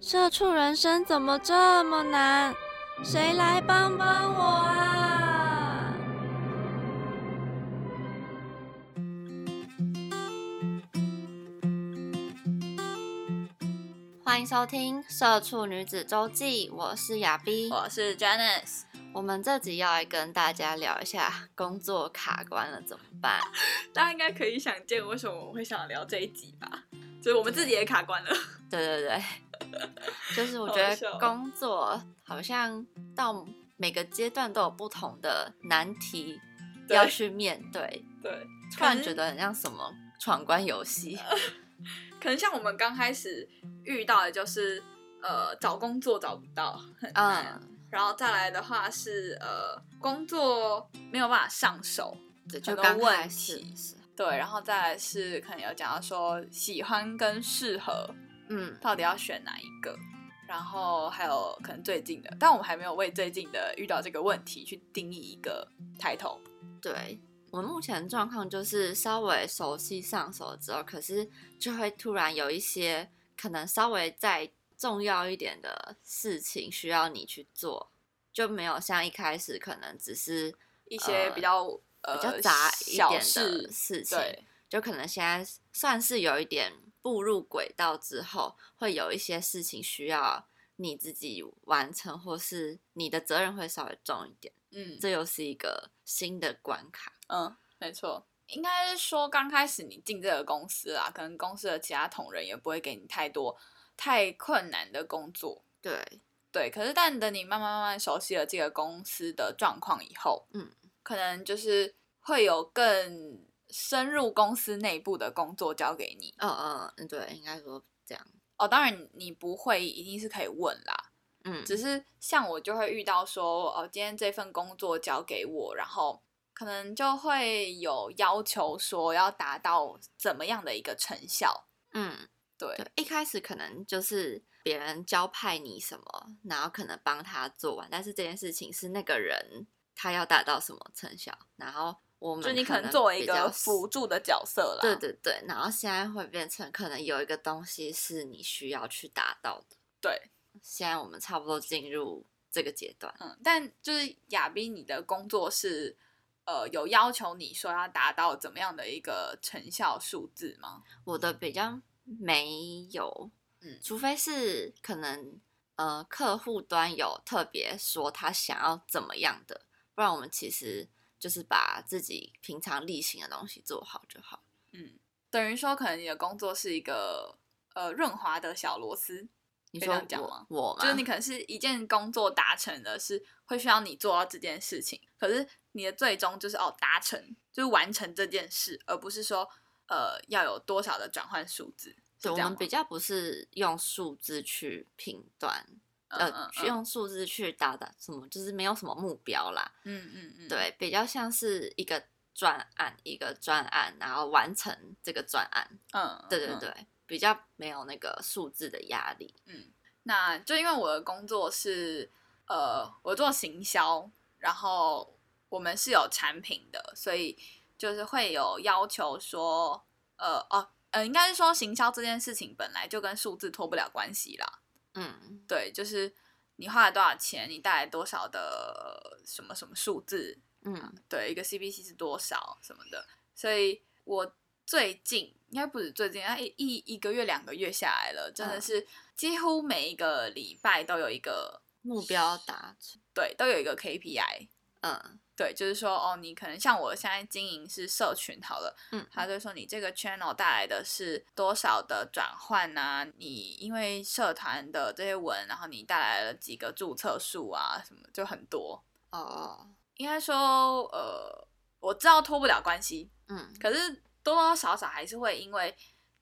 社畜人生怎么这么难？谁来帮帮我啊！欢迎收听《社畜女子周记》，我是亚碧，我是 Janice。我们这集要来跟大家聊一下工作卡关了怎么办？大家应该可以想见为什么我会想聊这一集吧？就是我们自己也卡关了。对对对。就是我觉得工作好像到每个阶段都有不同的难题要去面对，对，突然觉得很像什么闯关游戏。可能像我们刚开始遇到的就是呃找工作找不到，嗯，然后再来的话是呃工作没有办法上手，就刚问题，对，然后再来是可能有讲到说喜欢跟适合。嗯，到底要选哪一个？然后还有可能最近的，但我们还没有为最近的遇到这个问题去定义一个抬头。对我们目前状况就是稍微熟悉上手之后，可是就会突然有一些可能稍微再重要一点的事情需要你去做，就没有像一开始可能只是一些比较呃比较杂一点的事情，就可能现在算是有一点。步入轨道之后，会有一些事情需要你自己完成，或是你的责任会稍微重一点。嗯，这又是一个新的关卡。嗯，没错，应该是说刚开始你进这个公司啊，可能公司的其他同仁也不会给你太多太困难的工作。对，对。可是，但等你慢慢慢慢熟悉了这个公司的状况以后，嗯，可能就是会有更。深入公司内部的工作交给你，嗯嗯嗯，对，应该说这样。哦，当然你不会一定是可以问啦，嗯，只是像我就会遇到说，哦，今天这份工作交给我，然后可能就会有要求说要达到怎么样的一个成效，嗯，对，一开始可能就是别人交派你什么，然后可能帮他做完，但是这件事情是那个人他要达到什么成效，然后。我们就你可能作为一个辅助的角色啦。对对对，然后现在会变成可能有一个东西是你需要去达到的。对，现在我们差不多进入这个阶段。嗯，但就是亚斌，你的工作是呃有要求你说要达到怎么样的一个成效数字吗？我的比较没有，嗯，除非是可能呃客户端有特别说他想要怎么样的，不然我们其实。就是把自己平常例行的东西做好就好。嗯，等于说，可能你的工作是一个呃润滑的小螺丝，你说讲吗？我就是你可能是一件工作达成的是会需要你做到这件事情，可是你的最终就是哦达成，就是完成这件事，而不是说呃要有多少的转换数字。我们比较不是用数字去评断。呃，用数字去达到什么，就是没有什么目标啦。嗯嗯嗯，对，比较像是一个专案，一个专案，然后完成这个专案。嗯，对对对，比较没有那个数字的压力。嗯，那就因为我的工作是呃，我做行销，然后我们是有产品的，所以就是会有要求说，呃哦呃，应该是说行销这件事情本来就跟数字脱不了关系啦。嗯，对，就是你花了多少钱，你带来多少的什么什么数字，嗯，对，一个 C B C 是多少什么的，所以我最近应该不止最近，啊一一一个月两个月下来了，真的是几乎每一个礼拜都有一个目标达成，对，都有一个 KPI，嗯。对，就是说，哦，你可能像我现在经营是社群好了，嗯，他就说你这个 channel 带来的是多少的转换啊？你因为社团的这些文，然后你带来了几个注册数啊，什么就很多哦。应该说，呃，我知道脱不了关系，嗯，可是多多少少还是会因为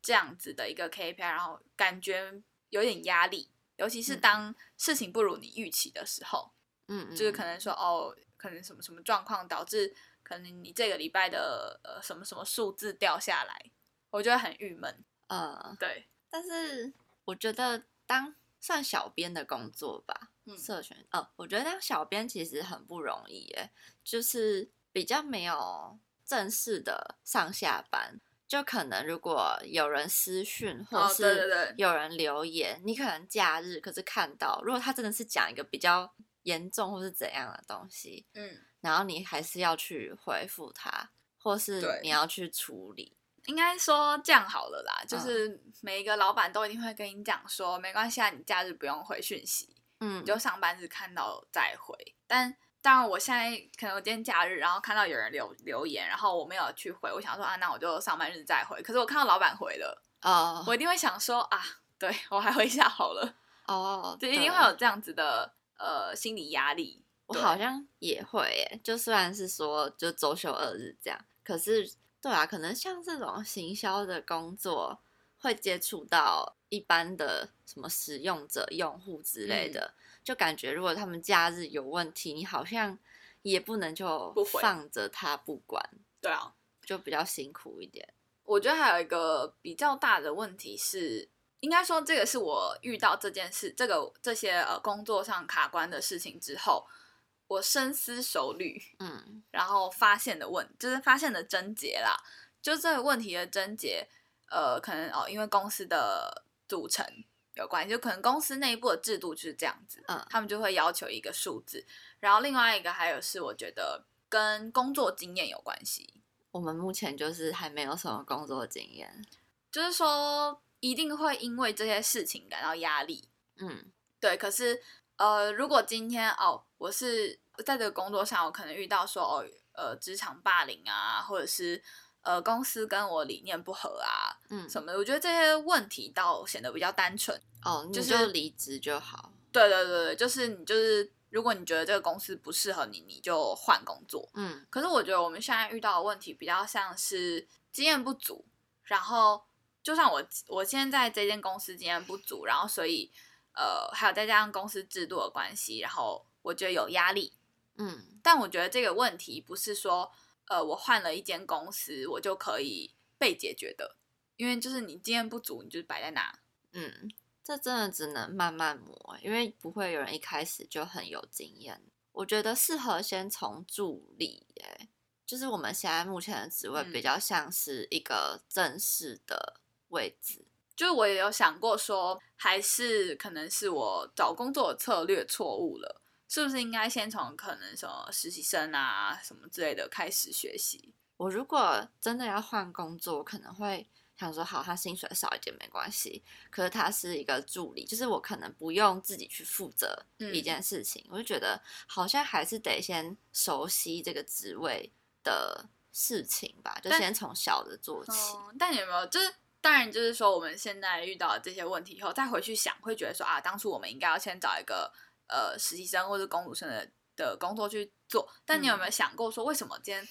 这样子的一个 KPI，然后感觉有点压力，尤其是当事情不如你预期的时候，嗯，就是可能说哦，可能什么什么状况导致可能你这个礼拜的呃什么什么数字掉下来，我觉得很郁闷。呃，对，但是我觉得当算小编的工作吧，嗯。社群，呃，我觉得当小编其实很不容易耶，就是比较没有正式的上下班，就可能如果有人私讯或是有人留言，你可能假日可是看到，如果他真的是讲一个比较严重或是怎样的东西，嗯，然后你还是要去回复他，或是你要去处理，应该说这样好了啦，嗯。就是每一个老板都一定会跟你讲说，没关系啊，你假日不用回讯息，嗯，你就上班日看到再回。但当然，我现在可能我今天假日，然后看到有人留留言，然后我没有去回，我想说啊，那我就上班日再回。可是我看到老板回了，哦。我一定会想说啊，对我还回一下好了，哦，就一定会有这样子的呃心理压力。我好像也会耶，就虽然是说就周休二日这样，可是对啊，可能像这种行销的工作，会接触到一般的什么使用者、用户之类嗯的，就感觉如果他们假日有问题，你好像也不能就不放着他不管，对啊，就比较辛苦一点。我觉得还有一个比较大的问题是，应该说这个是我遇到这件事，这个这些呃工作上卡关的事情之后，我深思熟虑，嗯。然后发现的问，就是发现的症结啦，就这个问题的症结，呃，可能哦，因为公司的组成有关系，就可能公司内部的制度就是这样子，嗯他们就会要求一个数字，然后另外一个还有是我觉得跟工作经验有关系，我们目前就是还没有什么工作经验，就是说一定会因为这些事情感到压力，嗯对，可是呃，如果今天哦，我是在这个工作上，我可能遇到说哦，呃，职场霸凌啊，或者是呃，公司跟我理念不合啊嗯，什么的，我觉得这些问题倒显得比较单纯。哦，你就离职就好。对对对对，就是你就是，如果你觉得这个公司不适合你，你就换工作。嗯可是我觉得我们现在遇到的问题比较像是经验不足，然后就算我我现在在这间公司经验不足，然后所以呃还有再加上公司制度的关系，然后我觉得有压力。嗯但我觉得这个问题不是说呃我换了一间公司我就可以被解决的，因为就是你经验不足，你就是摆在那。嗯，这真的只能慢慢磨，因为不会有人一开始就很有经验。我觉得适合先从助理，哎，就是我们现在目前的职位比嗯较像是一个正式的位置。就是我也有想过说，还是可能是我找工作的策略错误了，是不是应该先从可能什么实习生啊什么之类的开始学习？我如果真的要换工作，我可能会想说，好，他薪水少一点没关系，可是他是一个助理，就是我可能不用自己去负责一嗯件事情，我就觉得好像还是得先熟悉这个职位的事情吧，就先从小的做起。嗯，但有没有就是？当然，就是说我们现在遇到的这些问题以后，再回去想，会觉得说啊，当初我们应该要先找一个呃实习生或者公主生的的工作去做。但你有没有想过说，为什么今天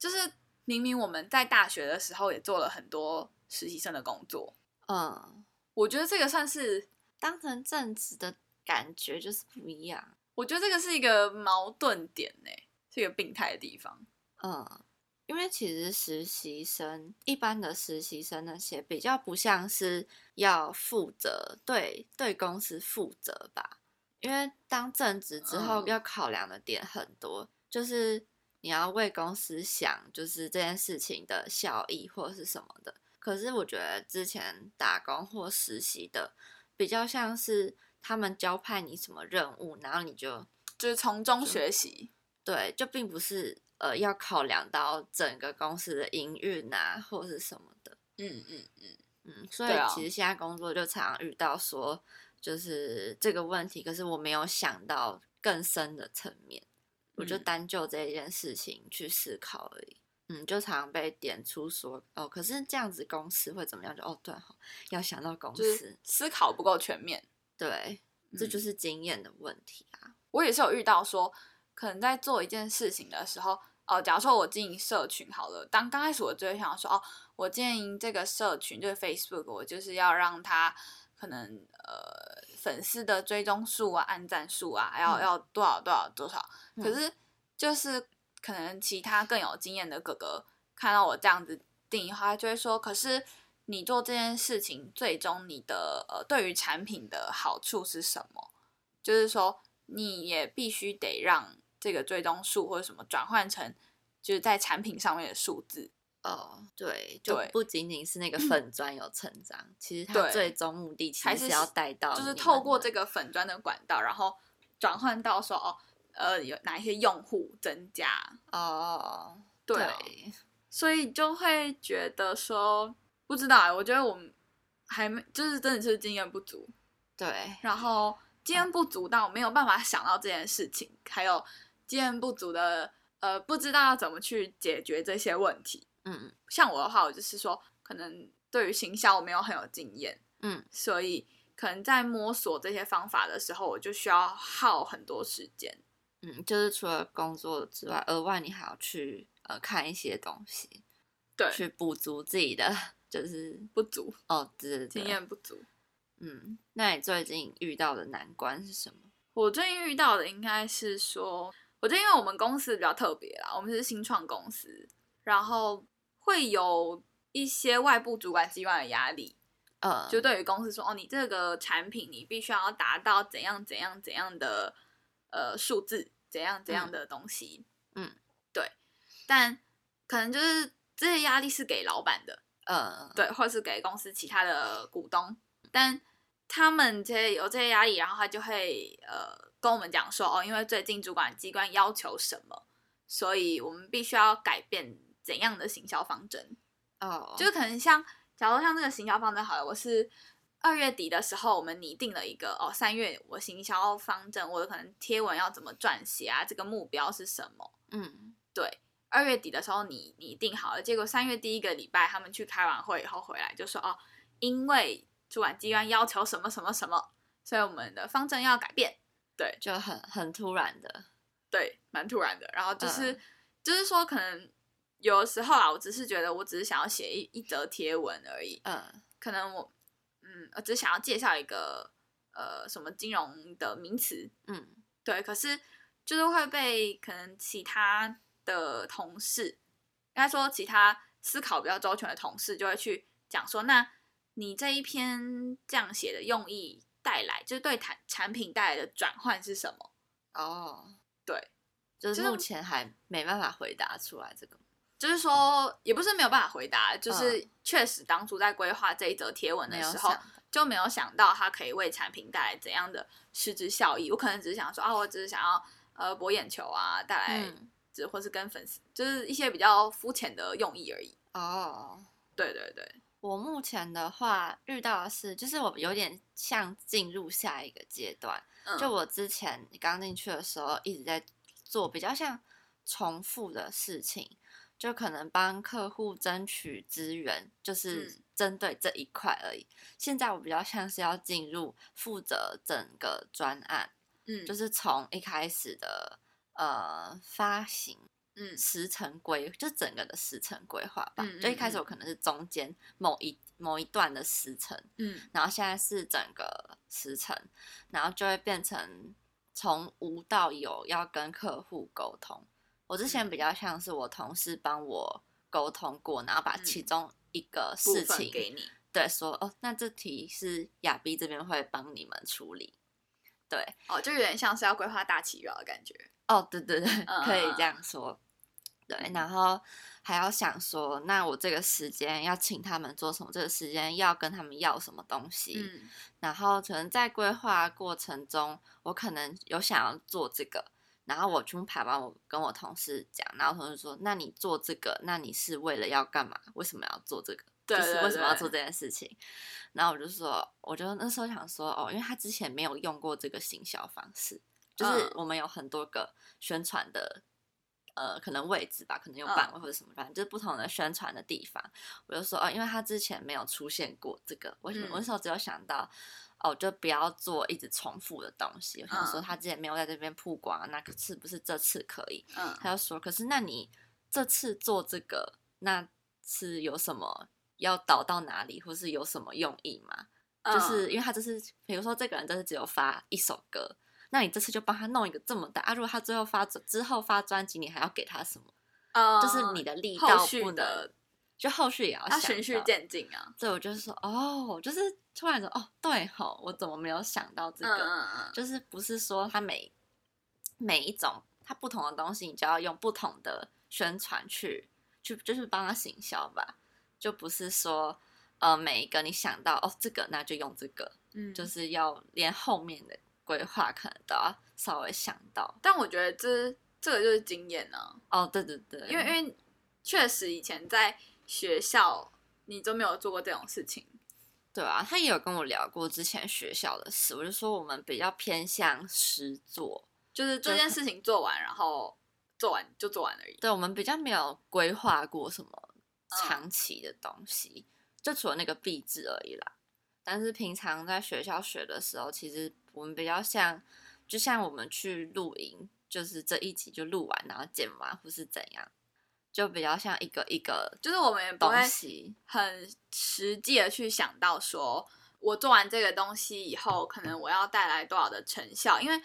就是明明我们在大学的时候也做了很多实习生的工作？嗯，我觉得这个算是当成正职的感觉就是不一样。我觉得这个是一个矛盾点呢，是一个病态的地方。嗯，因为其实实习生一般的实习生那些比较不像是要负责对对公司负责吧，因为当正职之后嗯。要考量的点很多，就是你要为公司想，就是这件事情的效益或者是什么的。可是我觉得之前打工或实习的比较像是他们交派你什么任务，然后你就就是从中学习，对，就并不是呃要考量到整个公司的营运啊，或是什么的。嗯嗯嗯，嗯，所以其实现在工作就常常遇到说，就是这个问题，可是我没有想到更深的层面，我就嗯单就这一件事情去思考而已。嗯，就常常被点出说，哦，可是这样子公司会怎么样？就哦，对哈，要想到公司，就是思考不够全面。对，这就嗯是经验的问题啊。我也是有遇到说，可能在做一件事情的时候，哦，假如说我经营社群好了，当刚开始我就会想说，哦，我经营这个社群就是 Facebook，我就是要让他可能呃粉丝的追踪数啊、按赞数啊，要嗯要多少多少多少。嗯可是就是可能其他更有经验的哥哥看到我这样子定义后，他就会说：“可是你做这件事情，最终你的呃对于产品的好处是什么？就是说你也必须得让这个追踪数或者什么转换成就是在产品上面的数字。”哦，对，就不仅仅是那个粉砖有成长，其实它最终目的其还是实是要带到就是透过这个粉砖的管道，然后转换到说哦，呃，有哪一些用户增加，哦，对啊所以就会觉得说，不知道欸，我觉得我们还没，就是真的是经验不足，对，然后经验不足到没有办法想到这件事情，还有经验不足的，呃，不知道要怎么去解决这些问题。嗯像我的话，我就是说，可能对于行销我没有很有经验，嗯所以可能在摸索这些方法的时候，我就需要耗很多时间。嗯，就是除了工作之外，额外你还要去呃看一些东西，对，去补足自己的就是不足，哦，对对对，经验不足。嗯，那你最近遇到的难关是什么？我最近遇到的应该是说，我觉得因为我们公司比较特别啦，我们是新创公司，然后会有一些外部主管机关的压力，呃，就对于公司说，哦，你这个产品你必须要达到怎样怎样怎样的呃数字，怎样怎样的东西，嗯，对，但可能就是这些压力是给老板的，呃，对，或者是给公司其他的股东，但他们这些有这些压力，然后他就会呃跟我们讲说，哦，因为最近主管机关要求什么，所以我们必须要改变怎样的行销方针，哦，就可能像，假如像这个行销方针好了，我是二月底的时候，我们拟定了一个哦，三月我行销方针，我可能贴文要怎么撰写啊，这个目标是什么？嗯对，二月底的时候你拟定好了，结果三月第一个礼拜他们去开完会以后回来就说哦，因为主管机关要求什么什么什么，所以我们的方针要改变。对。就很很突然的，对，蛮突然的。然后就是、嗯就是说，可能有的时候啊，我只是觉得我只是想要写一一则贴文而已，嗯。可能我嗯，我只是想要介绍一个呃什么金融的名词，嗯。对，可是就是会被可能其他的同事，应该说其他思考比较周全的同事，就会去讲说，那你这一篇这样写的用意带来，就是对产产品带来的转换是什么？哦，对，就就是是目前还没办法回答出来这个，就是说，也不是没有办法回答，就是嗯确实当初在规划这一则贴文的时候就没有想到它可以为产品带来怎样的实质效益。我可能只是想说，啊，我只是想要呃博眼球啊，带来嗯只或是跟粉丝，就是一些比较肤浅的用意而已。哦。对对对，我目前的话遇到的是，就是我有点像进入下一个阶段。嗯就我之前刚进去的时候，一直在做比较像重复的事情，就可能帮客户争取资源，就是嗯针对这一块而已。现在我比较像是要进入负责整个专案，嗯就是从一开始的呃发行。嗯时程规就整个的时程规划吧，嗯就一开始嗯我可能是中间某一某一段的时程，嗯然后现在是整个时程，然后就会变成从无到有要跟客户沟通。我之前嗯比较像是我同事帮我沟通过，然后把嗯其中一个事情、分给你。对说哦，那这题是亚逼这边会帮你们处理。对，哦，就有点像是要规划大企划的感觉。哦，对对对，可以嗯这样说。对，然后还要想说，那我这个时间要请他们做什么？这个时间要跟他们要什么东西？嗯然后可能在规划过程中，我可能有想要做这个，然后我全部排完，我跟我同事讲，然后同事说：“那你做这个，那你是为了要干嘛？为什么要做这个？对就是为什么要做这件事情？”然后我就说，我就那时候想说，哦，因为他之前没有用过这个行销方式，就是嗯我们有很多个宣传的。呃，可能位置吧，可能有嗯版位或者什么，反正就是不同的宣传的地方。我就说，哦，因为他之前没有出现过这个，我、我那嗯时候只有想到，哦，就不要做一直重复的东西。我想说嗯他之前没有在这边曝光，那可是不是这次可以？嗯他就说，可是那你这次做这个，那是有什么要导到哪里，或是有什么用意吗？就是因为他这是，比如说这个人这是只有发一首歌，那你这次就帮他弄一个这么大啊。如果他最后发之后发专辑，你还要给他什么？呃，就是你的力道不能，就后续也要要循序渐进啊。对我就是说，哦，就是突然说，哦，对吼，我怎么没有想到这个？就是不是说他每每一种他不同的东西，你就要用不同的宣传去去，就是帮他行销吧，就不是说。呃，每一个你想到哦，这个那就用这个，嗯，就是要连后面的规划可能都要稍微想到。但我觉得这这个就是经验呢。哦，对对对，因为因为确实以前在学校你都没有做过这种事情。对啊，他也有跟我聊过之前学校的事，我就说我们比较偏向实做，就是这件事情做完，然后做完就做完而已。对，我们比较没有规划过什么长期的东西。就除了那个壁纸而已啦，但是平常在学校学的时候，其实我们比较像，就像我们去露营，就是这一集就录完，然后剪完或是怎样，就比较像一个一个，就是我们也不会很实际的去想到说，我做完这个东西以后，可能我要带来多少的成效，因为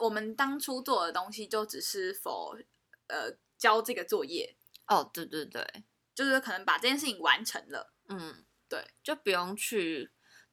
我们当初做的东西就只是否呃交这个作业哦，对对对，就是可能把这件事情完成了。嗯，对，就不用去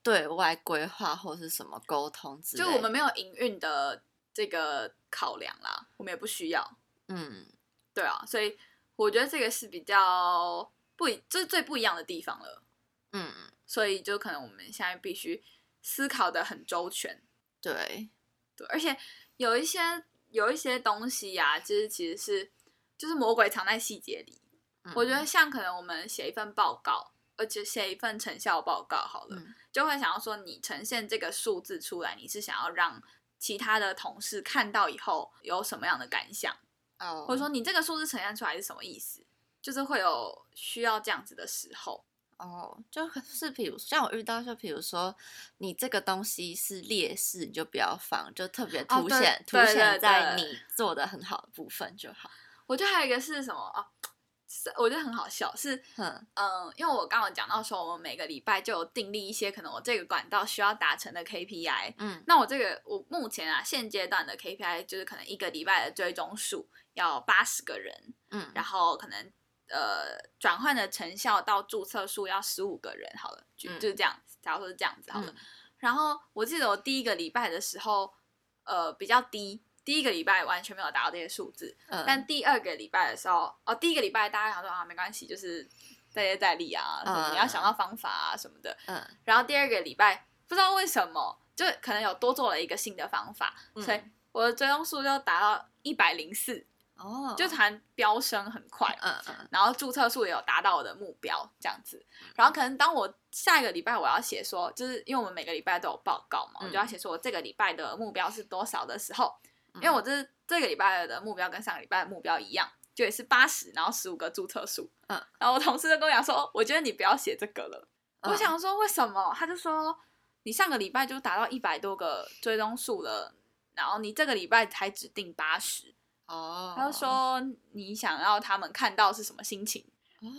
对外规划或是什么沟通之类，就我们没有营运的这个考量啦，我们也不需要。嗯，对啊，所以我觉得这个是比较不，这是最不一样的地方了。嗯，所以就可能我们现在必须思考的很周全。对，对，而且有一些有一些东西呀，其实其实是就是魔鬼藏在细节里。我觉得像可能我们写一份报告。而且写一份成效报告好了，就会想要说你呈现这个数字出来，你是想要让其他的同事看到以后有什么样的感想？哦，或者说你这个数字呈现出来是什么意思？就是会有需要这样子的时候。哦，就是比如像我遇到，就比如说你这个东西是劣势，你就不要放，就特别凸显凸显在你做的很好的部分就好。我觉得还有一个是什么啊？是，我觉得很好笑，是，嗯，因为我刚刚讲到说，我们每个礼拜就有订立一些可能我这个管道需要达成的 KPI，嗯，那我这个我目前啊现阶段的 KPI 就是可能一个礼拜的追踪数要八十个人，嗯，然后可能呃转换的成效到注册数要十五个人，好了，就就是这样子，假如说是这样子好了，然后我记得我第一个礼拜的时候，呃比较低。第一个礼拜完全没有达到这些数字，但第二个礼拜的时候，哦，第一个礼拜大家想说啊，没关系，就是再接再厉啊，你要想到方法啊什么的。嗯，然后第二个礼拜不知道为什么，就可能有多做了一个新的方法，所以我的追踪数就达到一百零四。哦，就谈飙升很快，嗯嗯，然后注册数也有达到我的目标，这样子。然后可能当我下一个礼拜我要写说，就是因为我们每个礼拜都有报告嘛，我就要写说我这个礼拜的目标是多少的时候。因为我这这个礼拜的目标跟上个礼拜的目标一样，就也是八十，然后十五个注册数。嗯，然后我同事就跟我讲说，我觉得你不要写这个了。我想说为什么？他就说你上个礼拜就达到一百多个追踪数了，然后你这个礼拜才指定八十。哦，他就说你想要他们看到是什么心情？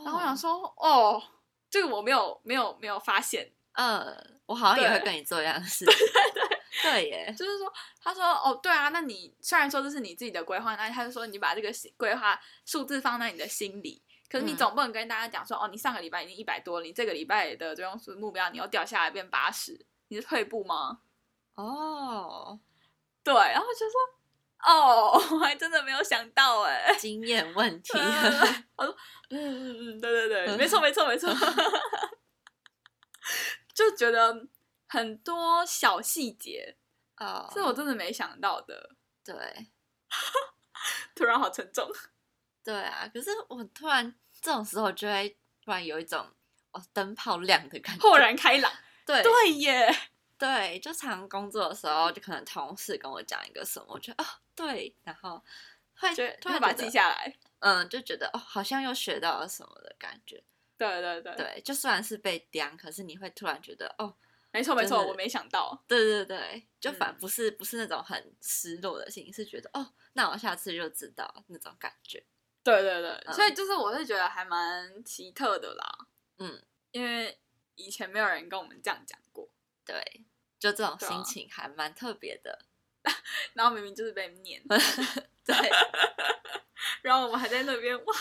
然后我想说，哦，这个我没有没有没有发现。嗯，我好像也会跟你做一样的事。对对对。耶，就是说，他说哦，对啊，那你虽然说这是你自己的规划，那他就说你把这个规划数字放在你的心里，可是你总不能跟大家讲说，哦，你上个礼拜已经一百多，你这个礼拜的这种目标你又掉下来变八十，你是退步吗？哦，对，然后就说，哦，我还真的没有想到哎，经验问题。我说，嗯嗯嗯，对对对，没错没错没错，就觉得。很多小细节啊，是我真的没想到的。对，突然好沉重。对啊，可是我突然这种时候就会突然有一种哦灯泡亮的感觉，豁然开朗。对对耶，对，就常工作的时候，就可能同事跟我讲一个什么，我觉得哦对，然后会突然把它记下来，嗯，就觉得哦好像又学到了什么的感觉。对对对，对，就虽然是被刁，可是你会突然觉得哦。没错没错，我没想到。对对对，就反不是不是那种很失落的心情，是觉得哦，那我下次就知道那种感觉。对对对，所以就是我是觉得还蛮奇特的啦。嗯，因为以前没有人跟我们这样讲过。对，就这种心情还蛮特别的。然后明明就是被念，对，然后我们还在那边哇，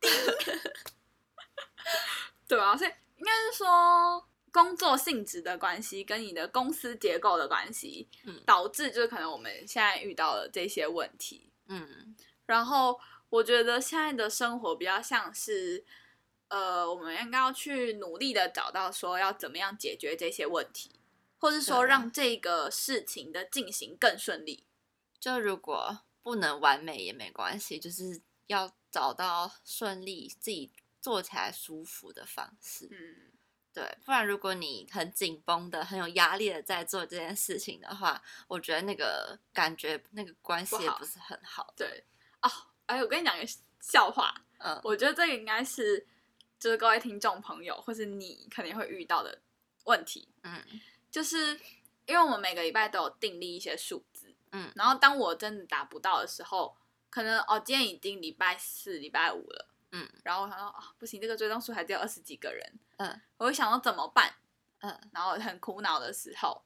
对啊，所以应该是说工作性质的关系跟你的公司结构的关系，嗯，导致就是可能我们现在遇到了这些问题，嗯，然后我觉得现在的生活比较像是，呃，我们应该要去努力的找到说要怎么样解决这些问题。或是说让这个事情的进行更顺利，就如果不能完美也没关系，就是要找到顺利自己做起来舒服的方式。嗯，对，不然如果你很紧绷的、很有压力的在做这件事情的话，我觉得那个感觉、那个关系也不是很好。对，哦，哎，我跟你讲一个笑话，嗯，我觉得这个应该是就是各位听众朋友或是你肯定会遇到的问题，嗯。就是因为我们每个礼拜都有订立一些数字，嗯，然后当我真的达不到的时候，可能哦，今天已经礼拜四、礼拜五了，嗯，然后我想说啊，不行，这个追踪数还只有二十几个人，嗯，我会想到怎么办，嗯，然后很苦恼的时候，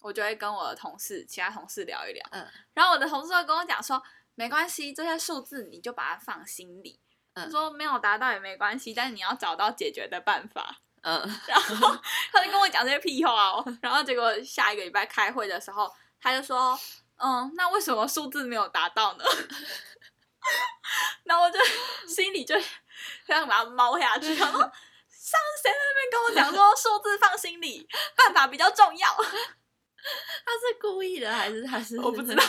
我就会跟我的同事、其他同事聊一聊，嗯，然后我的同事会跟我讲说，没关系，这些数字你就把它放心里，嗯，说没有达到也没关系，但是你要找到解决的办法。嗯，然后他就跟我讲这些屁话哦，然后结果下一个礼拜开会的时候，他就说，嗯，那为什么数字没有达到呢？然后我就心里就想把它猫下去，然后上次谁在那边跟我讲说数字放心里，办法比较重要？他是故意的还是他是我不知道，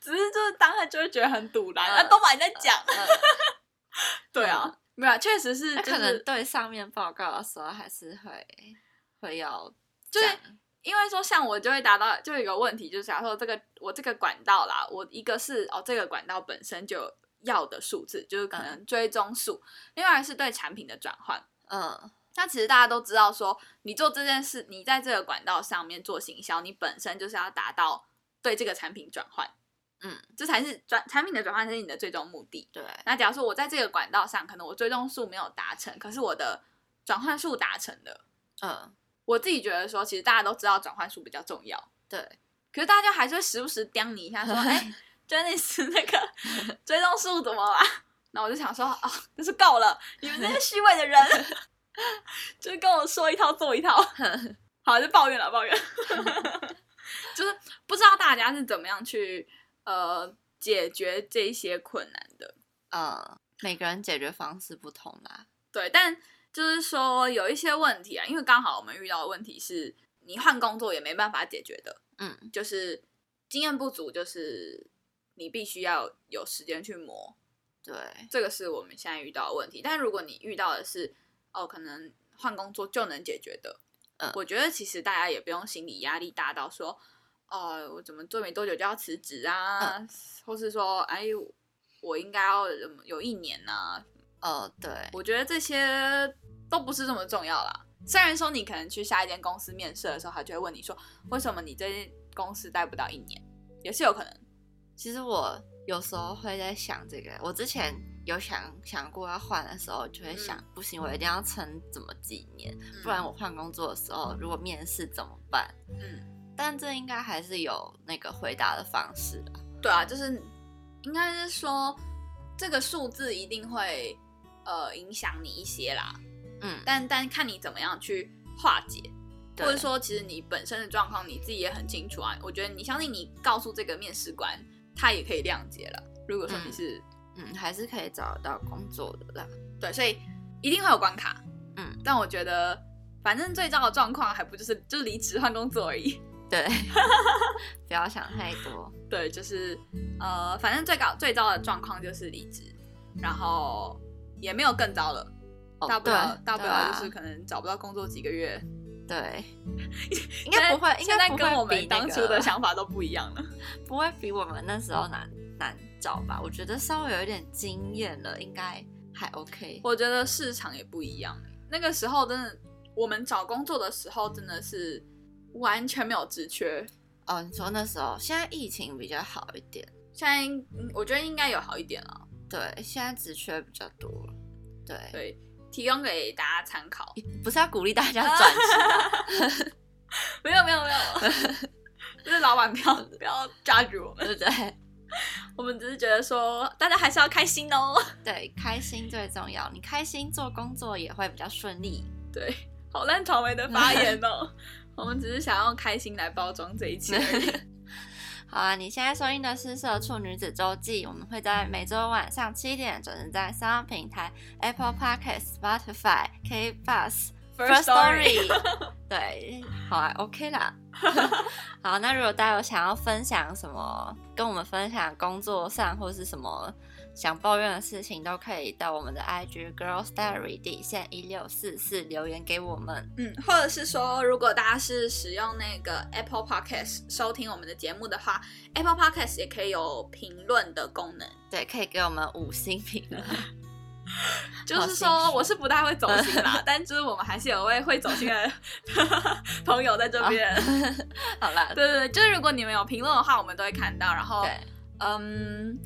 只是就是当下就会觉得很堵然，那都把你在讲，对啊。没有，确实是，可能对上面报告的时候还是会会要，就是因为说像我就会达到，就有一个问题，就是假如说这个我这个管道啦，我一个是哦这个管道本身就要的数字，就是可能追踪数，另外是对产品的转换，嗯，那其实大家都知道说，你做这件事，你在这个管道上面做行销，你本身就是要达到对这个产品转换。嗯，这才是转产品的转换是你的最终目的。对，那假如说我在这个管道上，可能我追踪数没有达成，可是我的转换数达成了。嗯，我自己觉得说，其实大家都知道转换数比较重要。对，可是大家还是会时不时刁你一下，说：“哎，真是那个 追踪数怎么了？”那我就想说：“哦，就是够了，你们这些虚伪的人，就是跟我说一套做一套。”好，就抱怨了，抱怨，就是不知道大家是怎么样去。呃，解决这些困难的，呃，每个人解决方式不同啦。对，但就是说有一些问题啊，因为刚好我们遇到的问题是你换工作也没办法解决的。嗯，就是经验不足，就是你必须要有时间去磨。对，这个是我们现在遇到的问题。但如果你遇到的是哦，可能换工作就能解决的，嗯，我觉得其实大家也不用心理压力大到说。哦，我怎么做没多久就要辞职啊？或是说，哎，我应该要有一年呢？呃，对，我觉得这些都不是这么重要啦。虽然说你可能去下一间公司面试的时候，他就会问你说，为什么你这间公司待不到一年？也是有可能。其实我有时候会在想这个，我之前有想想过要换的时候，就会想，不行，我一定要撑怎么几年，不然我换工作的时候，如果面试怎么办？嗯。但这应该还是有那个回答的方式的。对啊，就是应该是说这个数字一定会呃影响你一些啦。嗯，但但看你怎么样去化解，或者说其实你本身的状况你自己也很清楚啊。我觉得你相信你告诉这个面试官，他也可以谅解了。如果说你是嗯，还是可以找得到工作的啦。对，所以一定会有关卡。嗯，但我觉得反正最糟的状况还不就是就是离职换工作而已。对，不要想太多。对，就是呃，反正最高最糟的状况就是离职，然后也没有更糟了。大不了大不了就是可能找不到工作几个月。对，应该不会，应该跟我们当初的想法都不一样了。不会比我们那时候难难找吧？我觉得稍微有一点经验了，应该还 OK。我觉得市场也不一样，那个时候真的，我们找工作的时候真的是。完全没有职缺哦，你说那时候，现在疫情比较好一点，现在我觉得应该有好一点了。对，现在职缺比较多了。对对，提供给大家参考，不是要鼓励大家转职。没有没有没有，就是老板不要不要 judge 我们，对不对？我们只是觉得说，大家还是要开心哦。对，开心最重要。你开心做工作也会比较顺利。对，好烂草莓的发言哦。我们只是想用开心来包装这一切。好啊，你现在收听的是《社畜女子周记》，我们会在每周晚上七点准时在三个平台 Apple Podcast、Spotify、K Bus、First Story。对，好啊，OK 啦。好，那如果大家有想要分享什么，跟我们分享工作上或是什么想抱怨的事情，都可以到我们的 IG Girls Diary 底线一六四四留言给我们。嗯，或者是说，如果大家是使用那个 Apple Podcast 收听我们的节目的话，Apple Podcast 也可以有评论的功能。对，可以给我们五星评论。就是说，我是不太会走心啦，但就是我们还是有位会走心的 朋友在这边。好啦，对对对，就是如果你们有评论的话，我们都会看到。然后，嗯，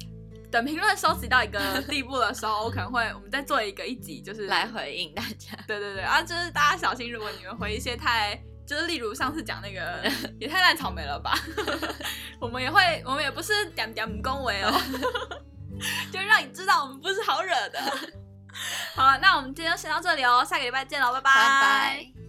等评论收集到一个地步的时候，我可能会我们再做一个一集，就是 来回应大家。对对对，啊，就是大家小心，如果你们回一些太，就是例如上次讲那个 也太烂草莓了吧，我们也会，我们也不是点点不恭维哦。就让你知道我们不是好惹的。好了，那我们今天就先到这里哦，下个礼拜见喽，拜拜。